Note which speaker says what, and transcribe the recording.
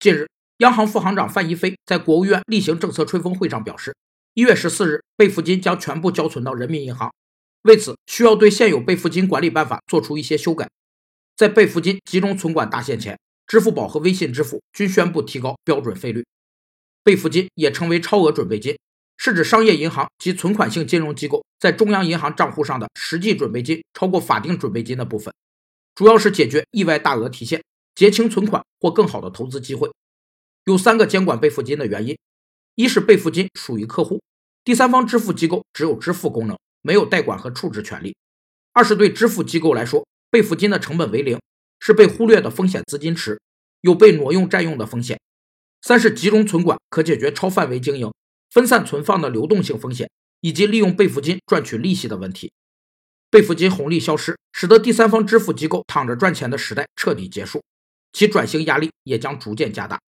Speaker 1: 近日，央行副行长范一飞在国务院例行政策吹风会上表示，一月十四日备付金将全部交存到人民银行，为此需要对现有备付金管理办法做出一些修改。在备付金集中存管大限前，支付宝和微信支付均宣布提高标准费率。备付金也称为超额准备金，是指商业银行及存款性金融机构在中央银行账户上的实际准备金超过法定准备金的部分。主要是解决意外大额提现、结清存款或更好的投资机会。有三个监管备付金的原因：一是备付金属于客户，第三方支付机构只有支付功能，没有代管和处置权利；二是对支付机构来说，备付金的成本为零，是被忽略的风险资金池，有被挪用占用的风险；三是集中存管可解决超范围经营、分散存放的流动性风险，以及利用备付金赚取利息的问题。备付金红利消失，使得第三方支付机构躺着赚钱的时代彻底结束，其转型压力也将逐渐加大。